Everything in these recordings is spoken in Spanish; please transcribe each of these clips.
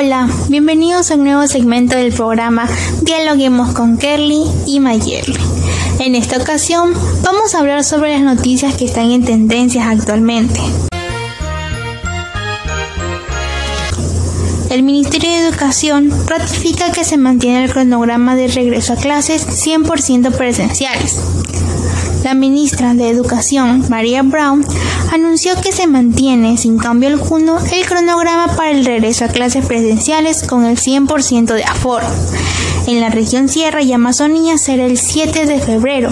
Hola, bienvenidos a un nuevo segmento del programa Dialoguemos con Kerly y Mayerly. En esta ocasión vamos a hablar sobre las noticias que están en tendencias actualmente. El Ministerio de Educación ratifica que se mantiene el cronograma de regreso a clases 100% presenciales. La ministra de Educación, María Brown, anunció que se mantiene sin cambio alguno el cronograma para el regreso a clases presenciales con el 100% de aforo. En la región Sierra y Amazonía será el 7 de febrero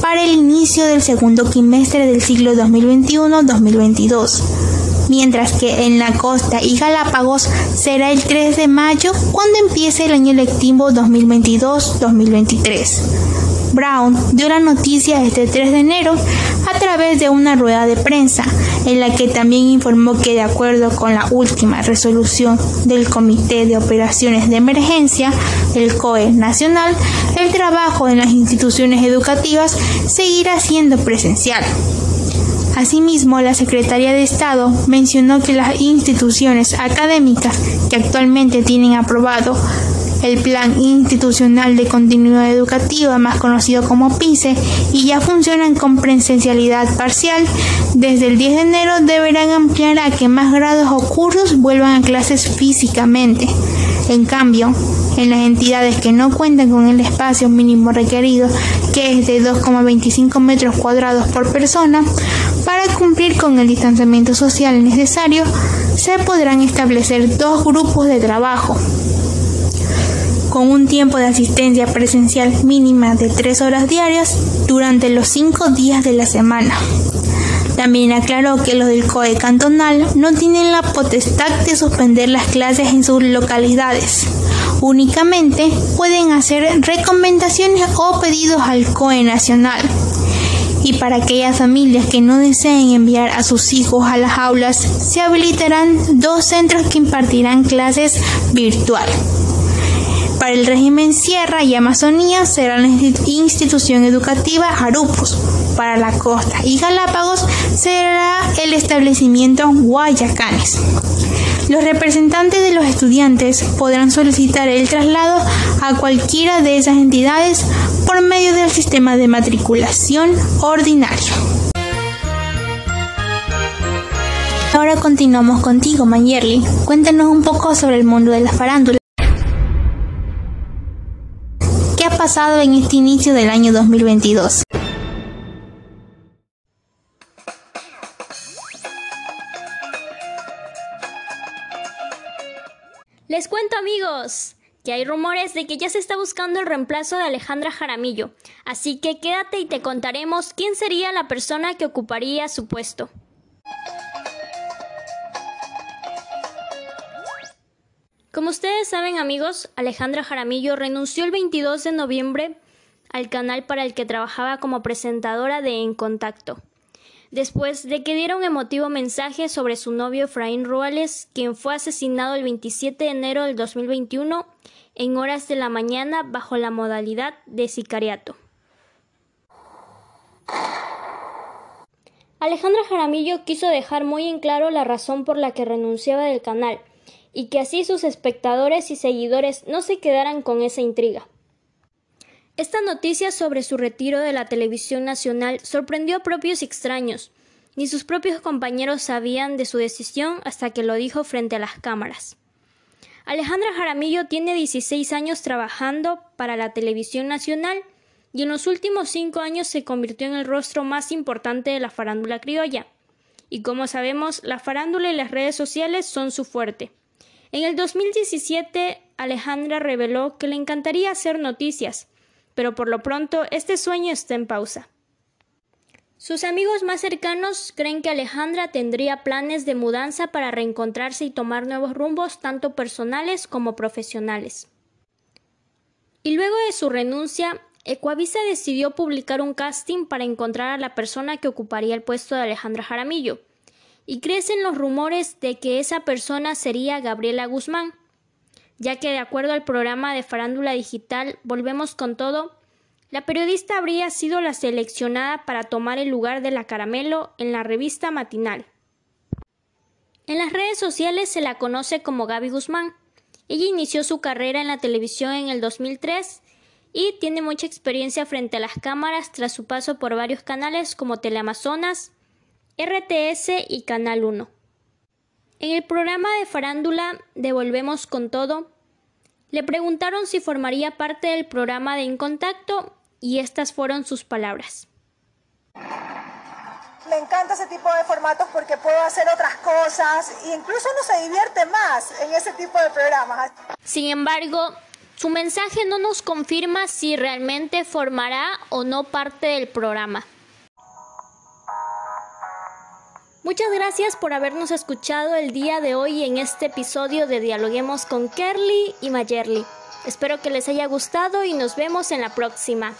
para el inicio del segundo quimestre del siglo 2021-2022 mientras que en la costa y Galápagos será el 3 de mayo cuando empiece el año lectivo 2022-2023. Brown dio la noticia este 3 de enero a través de una rueda de prensa, en la que también informó que de acuerdo con la última resolución del Comité de Operaciones de Emergencia, el COE Nacional, el trabajo en las instituciones educativas seguirá siendo presencial. Asimismo, la Secretaría de Estado mencionó que las instituciones académicas que actualmente tienen aprobado el Plan Institucional de Continuidad Educativa, más conocido como PICE, y ya funcionan con presencialidad parcial, desde el 10 de enero deberán ampliar a que más grados o cursos vuelvan a clases físicamente. En cambio, en las entidades que no cuentan con el espacio mínimo requerido, que es de 2,25 metros cuadrados por persona, para cumplir con el distanciamiento social necesario, se podrán establecer dos grupos de trabajo, con un tiempo de asistencia presencial mínima de tres horas diarias durante los cinco días de la semana. También aclaró que los del COE cantonal no tienen la potestad de suspender las clases en sus localidades. Únicamente pueden hacer recomendaciones o pedidos al COE nacional. Y para aquellas familias que no deseen enviar a sus hijos a las aulas, se habilitarán dos centros que impartirán clases virtual. Para el régimen Sierra y Amazonía será la institución educativa Arupos. Para la costa y Galápagos será el establecimiento Guayacanes. Los representantes de los estudiantes podrán solicitar el traslado a cualquiera de esas entidades por medio del sistema de matriculación ordinario. Ahora continuamos contigo, Mayerly. Cuéntanos un poco sobre el mundo de la farándula. En este inicio del año 2022. Les cuento amigos que hay rumores de que ya se está buscando el reemplazo de Alejandra Jaramillo, así que quédate y te contaremos quién sería la persona que ocuparía su puesto. Como ustedes saben amigos, Alejandra Jaramillo renunció el 22 de noviembre al canal para el que trabajaba como presentadora de En Contacto, después de que diera un emotivo mensaje sobre su novio Efraín Ruales, quien fue asesinado el 27 de enero del 2021 en horas de la mañana bajo la modalidad de sicariato. Alejandra Jaramillo quiso dejar muy en claro la razón por la que renunciaba del canal, y que así sus espectadores y seguidores no se quedaran con esa intriga. Esta noticia sobre su retiro de la televisión nacional sorprendió a propios y extraños. Ni sus propios compañeros sabían de su decisión hasta que lo dijo frente a las cámaras. Alejandra Jaramillo tiene 16 años trabajando para la televisión nacional y en los últimos cinco años se convirtió en el rostro más importante de la farándula criolla. Y como sabemos, la farándula y las redes sociales son su fuerte. En el 2017, Alejandra reveló que le encantaría hacer noticias, pero por lo pronto este sueño está en pausa. Sus amigos más cercanos creen que Alejandra tendría planes de mudanza para reencontrarse y tomar nuevos rumbos tanto personales como profesionales. Y luego de su renuncia, Ecuavisa decidió publicar un casting para encontrar a la persona que ocuparía el puesto de Alejandra Jaramillo y crecen los rumores de que esa persona sería Gabriela Guzmán, ya que de acuerdo al programa de farándula digital Volvemos con todo, la periodista habría sido la seleccionada para tomar el lugar de la caramelo en la revista matinal. En las redes sociales se la conoce como Gaby Guzmán, Ella inició su carrera en la televisión en el 2003 y tiene mucha experiencia frente a las cámaras tras su paso por varios canales como Teleamazonas, RTS y Canal 1. En el programa de farándula Devolvemos con todo, le preguntaron si formaría parte del programa de En Contacto y estas fueron sus palabras. Me encanta ese tipo de formatos porque puedo hacer otras cosas e incluso uno se divierte más en ese tipo de programas. Sin embargo, su mensaje no nos confirma si realmente formará o no parte del programa. Muchas gracias por habernos escuchado el día de hoy en este episodio de Dialoguemos con Kerly y Mayerly. Espero que les haya gustado y nos vemos en la próxima.